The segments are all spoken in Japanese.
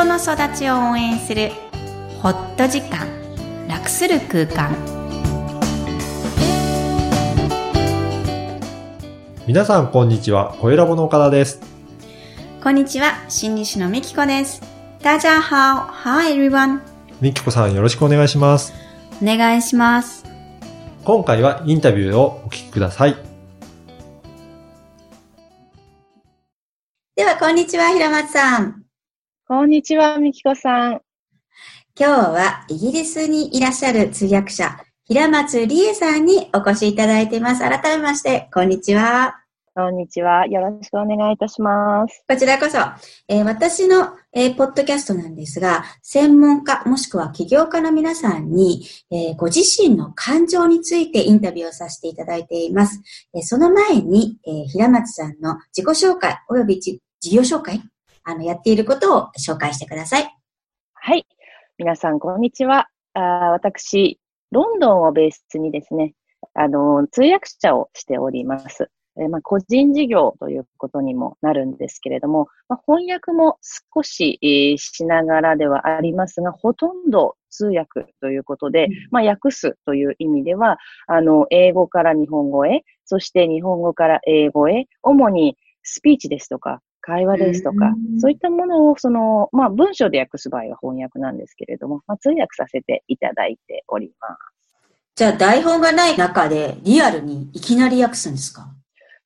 人の育ちを応援するホット時間楽する空間。皆さんこんにちは、声ラボの岡田です。こんにちは心理師のみきこです。大家好 Hi everyone みきこさんよろしくお願いします。お願いします。今回はインタビューをお聞きください。ではこんにちは平松さんこんにちは、みきこさん。今日はイギリスにいらっしゃる通訳者平松理恵さんにお越しいただいています改めましてこんにちはこんにちは。よろしくお願いいたします。こちらこそ、えー私の、えーポッドキャストなんですが、専門家もしくは起業家の皆さんに、えーご自身の感情についてインタビューをさせていただいています。えーその前に、えー平松さんの自己紹介及びじ事業紹介あの、やっていることを紹介してください。はい。皆さん、こんにちは。あー私、ロンドンをベースにですね、あの、通訳者をしております。えーまあ、個人事業ということにもなるんですけれども、まあ、翻訳も少し、えーしながらではありますが、ほとんど通訳ということで、うんまあ、訳すという意味では、あの、英語から日本語へ、そして日本語から英語へ、主にスピーチですとか、会話ですとかう、んそういったものを、その、まあ、文章で訳す場合は翻訳なんですけれども、まあ、通訳させていただいております。じゃあ、台本がない中でリアルにいきなり訳すんですか？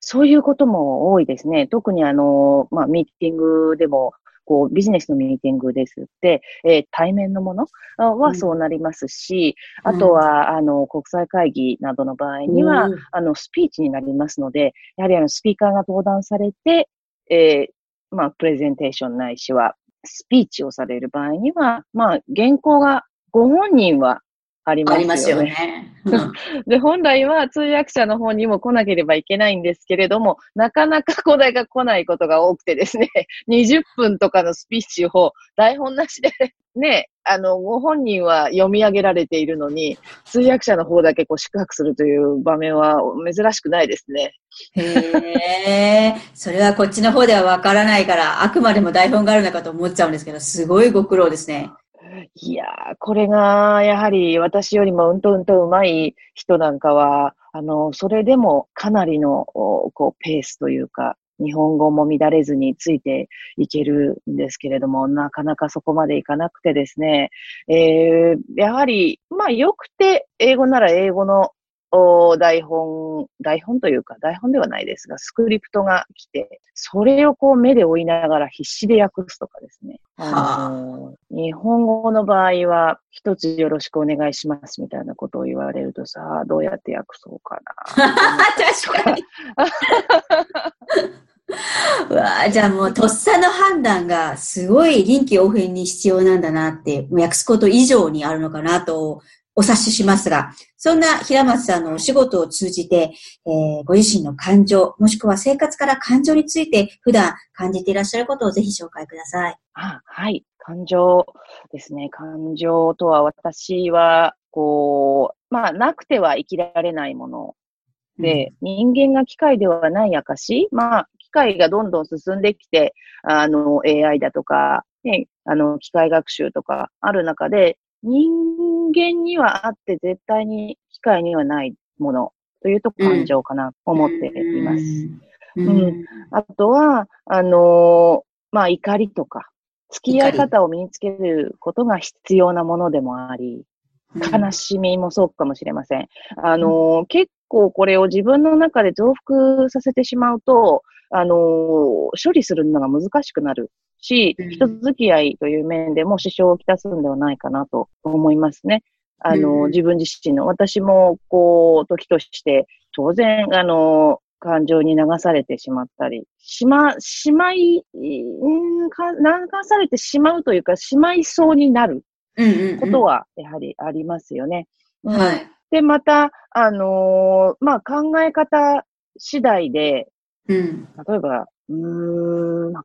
そういうことも多いですね。特にあの、まあ、ミーティングでも、こう、ビジネスのミーティングですって、えー対面のものはそうなりますし、あとは、あの、国際会議などの場合には、うんあの、スピーチになりますので、やはりあの、スピーカーが登壇されて、えーまあ、プレゼンテーションないしは、スピーチをされる場合には、まあ、原稿がご本人はありますよね。ありますよね。う んで、本来は通訳者の方にも来なければいけないんですけれども、なかなか答えが来ないことが多くてですね、20分とかのスピーチを台本なしでね、あの、ご本人は読み上げられているのに、通訳者の方だけこう宿泊するという場面は珍しくないですね。へえ、それはこっちの方ではわからないから、あくまでも台本があるのかと思っちゃうんですけど、すごいご苦労ですね。いやー、これが、やはり私よりもうんとうんと上手い人なんかは、あの、それでもかなりの、おこう、ペースというか、日本語も乱れずについていけるんですけれども、なかなかそこまでいかなくてですね、えー、やはり、まあ、よくて、英語なら英語のお台本、台本というか、台本ではないですが、スクリプトが来て、それをこう目で追いながら必死で訳すとかですね。あの日本語の場合は、一つよろしくお願いしますみたいなことを言われるとさ、どうやって訳そうかな。確かに。うわあじゃあもう、とっさの判断がすごい臨機応変に必要なんだなって、訳すこと以上にあるのかなとお察ししますが、そんな平松さんのお仕事を通じて、えーご自身の感情、もしくは生活から感情について普段感じていらっしゃることをぜひ紹介ください。あはい。感情ですね。感情とは私は、こう、まあ、なくては生きられないもので、人間が機械ではない証まあ、機械がどんどん進んできて、あの、AI だとか、ね、あの、機械学習とかある中で、人間にはあって絶対に機械にはないものというと感情かなと思っています。うん。うんうんあとは、あのーまあ、怒りとか、付き合い方を身につけることが必要なものでもあり、悲しみもそうかもしれません。あのー結構これを自分の中で増幅させてしまうと、あのー処理するのが難しくなるしうん、人付き合いという面でも支障をきたすんではないかなと思いますね。あのーうん自分自身の、私も、こう、時として、当然、あのー感情に流されてしまったり、しま、しまい、うんか流されてしまうというか、しまいそうになることは、やはりありますよね。うんはい。で、また、あのーまあ、考え方次第で、うん。例えば、うーん、まあ、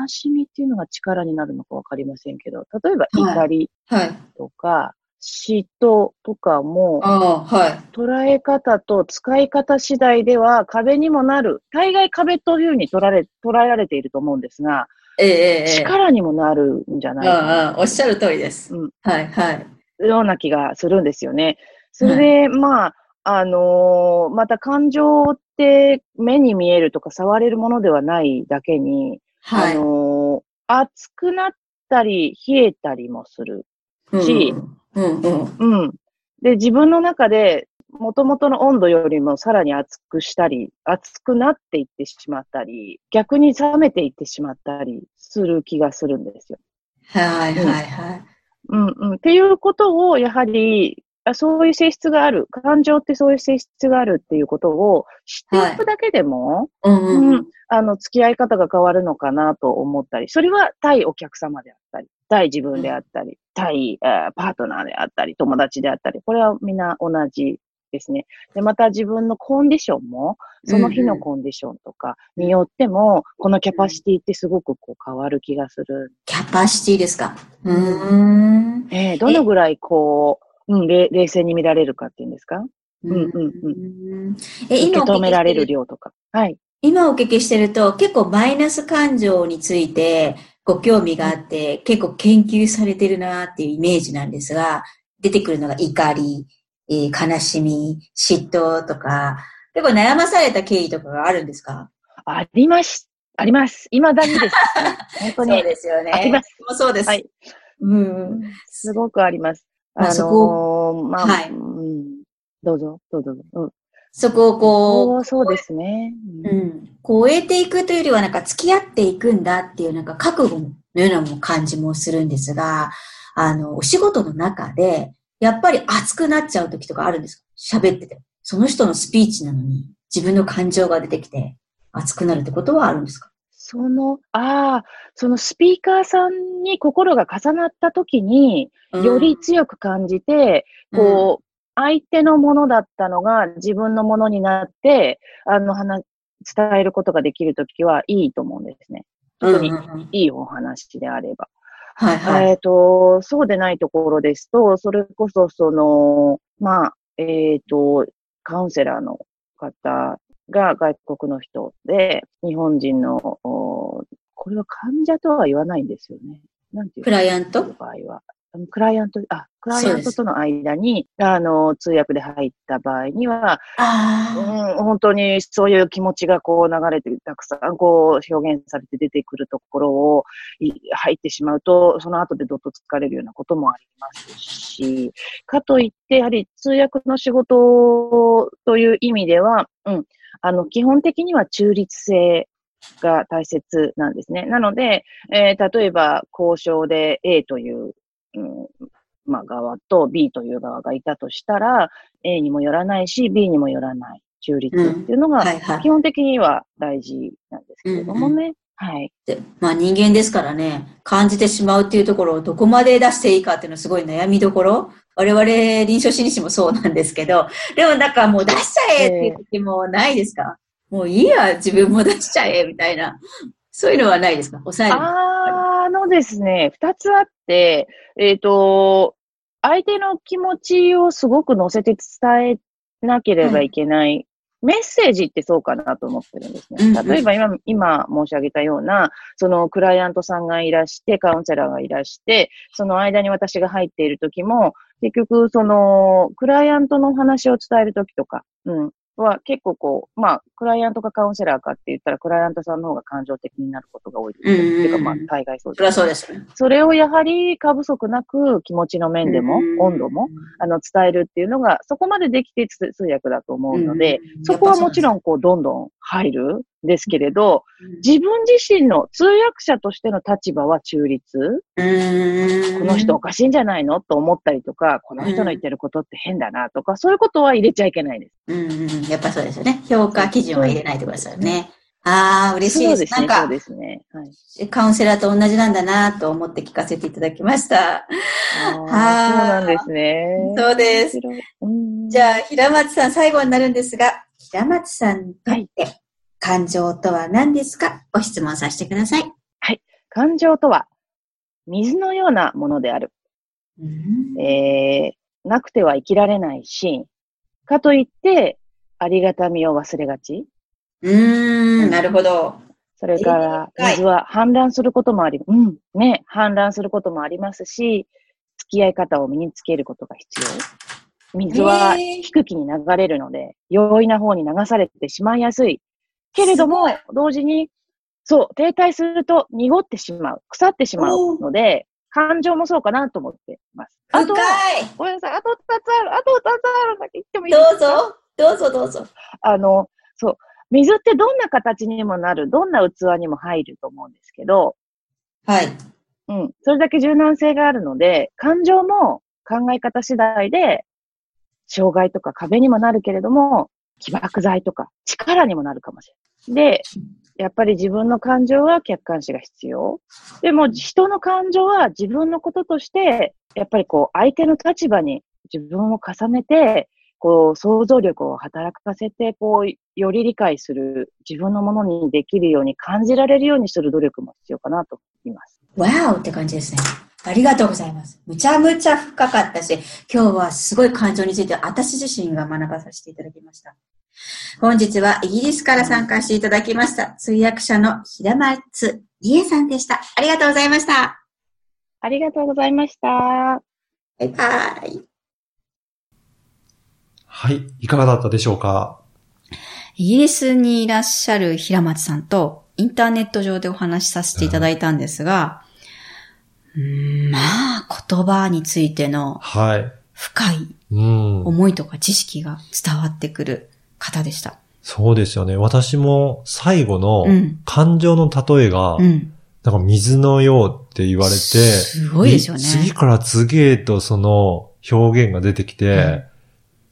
悲しみっていうのが力になるのかわかりませんけど、例えばはい怒りはい。とか、嫉妬とかも、はい。捉え方と使い方次第では壁にもなる。大概壁というふうに捉え捉えられていると思うんですが、ええええ力にもなるんじゃないかな。うんうん、おっしゃる通りです。うんはい、はい。ような気がするんですよね。それで、まあ、あのーまた感情って目に見えるとか触れるものではないだけに、はい。あのー熱くなったり冷えたりもする。うんしうんうん。うん。で、自分の中で、元々の温度よりもさらに熱くしたり、熱くなっていってしまったり、逆に冷めていってしまったりする気がするんですよ。はい、はい、はい。うんうん。っていうことを、やはり、あそういう性質がある。感情ってそういう性質があるっていうことを知っていくだけでも、うんうんううんん。あの、付き合い方が変わるのかなと思ったり、それは対お客様であったり、対自分であったり、対、えーパートナーであったり、友達であったり、これはみんな同じですね。で、また自分のコンディションも、その日のコンディションとかによっても、このキャパシティってすごくこう変わる気がする。キャパシティですか？うーん。えーどのぐらいこう、うん、れ冷静に見られるかっていうんですか？うんうんうんうん。え、受け止められる量とか。はい。今お聞きしてると、結構マイナス感情についてご興味があって、結構研究されてるなっていうイメージなんですが、出てくるのが怒り、えー悲しみ、嫉妬とか、結構悩まされた経緯とかがあるんですか？あります。あります。未だにです。本当に。ですよね。ありますもうそうです。はい。うん。すごくあります。まああそこまあ、はい。うん、どうぞ、どうぞ。うん、そこをこそうそうですね。う、うん、超えていくというよりは、なんか付き合っていくんだっていう、なんか覚悟のようなも感じもするんですが、あの、お仕事の中で、やっぱり熱くなっちゃう時とかあるんですか？喋ってて。その人のスピーチなのに、自分の感情が出てきて、熱くなるってことはあるんですか？その、ああ、そのスピーカーさんに心が重なった時に、より強く感じて、こう、相手のものだったのが自分のものになって、あの、話、伝えることができるときはいいと思うんですね。うん、特にうんうんうんいいお話であれば。はいはい。えっ、と、そうでないところですと、それこそ、その、まあ、えっ、と、カウンセラーの方が外国の人で、日本人の、おこれは患者とは言わないんですよね。なんていうクライアント？場合は。うんクライアント、あ、クライアントとの間に、あの、通訳で入った場合には、あうん、本当にそういう気持ちがこう流れて、たくさんこう表現されて出てくるところをい入ってしまうと、その後でどっと疲れるようなこともありますし、かといって、やはり通訳の仕事という意味では、うん、あの、基本的には中立性が大切なんですね。なので、えー例えば交渉で A という、うんまあ、側と B という側がいたとしたら、A にもよらないし、B にもよらない中立っていうのあ、が基。本的には大事なんですけれどもね。はい。でまあ人間ですからね、感じてしまうっていうところをどこまで出していいかっていうのはすごい悩みどころ。我々臨床心理士もそうなんですけど、でもなんかもう出しちゃえっていう時もないですか、もういいや、自分も出しちゃえみたいな。そういうのはないですか？抑える。あのですね、二つあって、えっ、と、相手の気持ちをすごく乗せて伝えなければいけない。メッセージってそうかなと思ってるんですね。例えば今、今申し上げたような、そのクライアントさんがいらして、カウンセラーがいらして、その間に私が入っている時も、結局、その、クライアントのお話を伝える時とか、うん、は結構こう、まあ、クライアントかカウンセラーかって言ったら、クライアントさんの方が感情的になることが多いですね。うんうんうんっていうか、まあ、大概そうです。そうですね。それをやはり過不足なく気持ちの面でも、うん温度も、あの、伝えるっていうのが、そこまでできて通通訳だと思うので、うんそこはもちろん、んこう、どんどん入るんですけれど、うん自分自身の通訳者としての立場は中立。うんこの人おかしいんじゃないのと思ったりとか、この人の言ってることって変だなとか、そういうことは入れちゃいけないです。うんうん、やっぱそうですよね。評価基準は入れないってことですよね。ああ、嬉しいです。ですね、なんか、そうですね。はい。カウンセラーと同じなんだなと思って聞かせていただきました。そうなんですね。そうです。じゃあ、平松さん、最後になるんですが、平松さんにとって、感情とは何ですか？ご質問させてください。感情とは、水のようなものである。うんえー、なくては生きられないシーン。かといって、ありがたみを忘れがち。うーん、なるほど。それから、はい水は氾濫することもあり、うん、ね、氾濫することもありますし、付き合い方を身につけることが必要。水は低気に流れるので、容易な方に流されてしまいやすい。けれども、同時に、そう、停滞すると濁ってしまう、腐ってしまうので、感情もそうかなと思っています。あと。ごめんなさい、あと2つある、あと2つある。だけ言ってもいいですか？どうぞ、どうぞどうぞ。あの、そう、水ってどんな形にもなる、どんな器にも入ると思うんですけど、はい。うん、それだけ柔軟性があるので、感情も考え方次第で、障害とか壁にもなるけれども、起爆剤とか力にもなるかもしれない。で、やっぱり自分の感情は客観視が必要。でも人の感情は自分のこととして、やっぱりこう相手の立場に自分を重ねて、こう想像力を働かせて、こうより理解する自分のものにできるように感じられるようにする努力も必要かなと思います。わーって感じですね。ありがとうございます。むちゃむちゃ深かったし、今日はすごい感情について私自身が学ばさせていただきました。本日はイギリスから参加していただきました通訳者の平松理恵さんでした。ありがとうございました。ありがとうございました。バイバイ。はい。いかがだったでしょうか？イギリスにいらっしゃる平松さんとインターネット上でお話しさせていただいたんですが、うーんまあ言葉についてのはい。深いうん。思いとか知識が伝わってくる方でした。そうですよね。私も最後のうん感情の例えが、うん。なんか水のようって言われて、すごいですよね。次から次へとその表現が出てきて、うん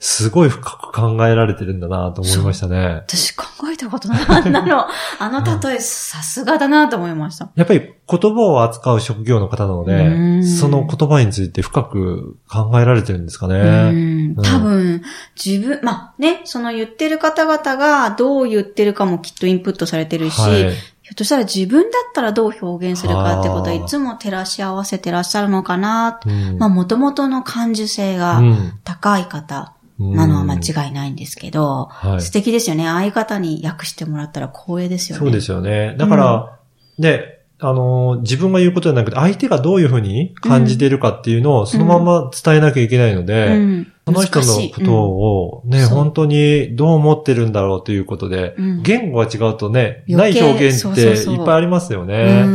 すごい深く考えられてるんだなと思いましたね。私考えたことなかったの。あの例えさすがだなと思いました。やっぱり言葉を扱う職業の方なのうで、んその言葉について深く考えられてるんですかうね。ん多分、自分、まあね、その言ってる方々がどう言ってるかもきっとインプットされてるし、はい。ひょっとしたら自分だったらどう表現するかってことはいつも照らし合わせてらっしゃるのかな。うんまあ元々の感受性がうん高い方なのは間違いないんですけど、はい素敵ですよね。ああいう方に訳してもらったら光栄ですよね。そうですよね。だから、ね、あの、自分が言うことじゃなくて、相手がどういうふうに感じているかっていうのをそのまま伝えなきゃいけないので、うん。その人のことをね、そう本当にどう思ってるんだろうということで、うん言語が違うとね、ない表現っていっぱいありますようね。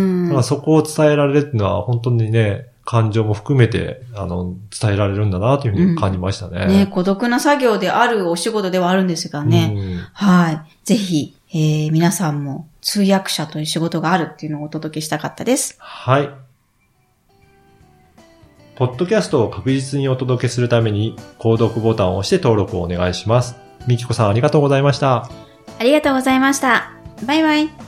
そこを伝えられるっていうのは本当にね、感情も含めて、あの、伝えられるんだなというふうに感じましたね。ね、孤独な作業であるお仕事ではあるんですがね。うんはい。ぜひ、えー皆さんも通訳者という仕事があるっていうのをお届けしたかったです。はい。ポッドキャストを確実にお届けするために、購読ボタンを押して登録をお願いします。みきこさんありがとうございました。ありがとうございました。バイバイ。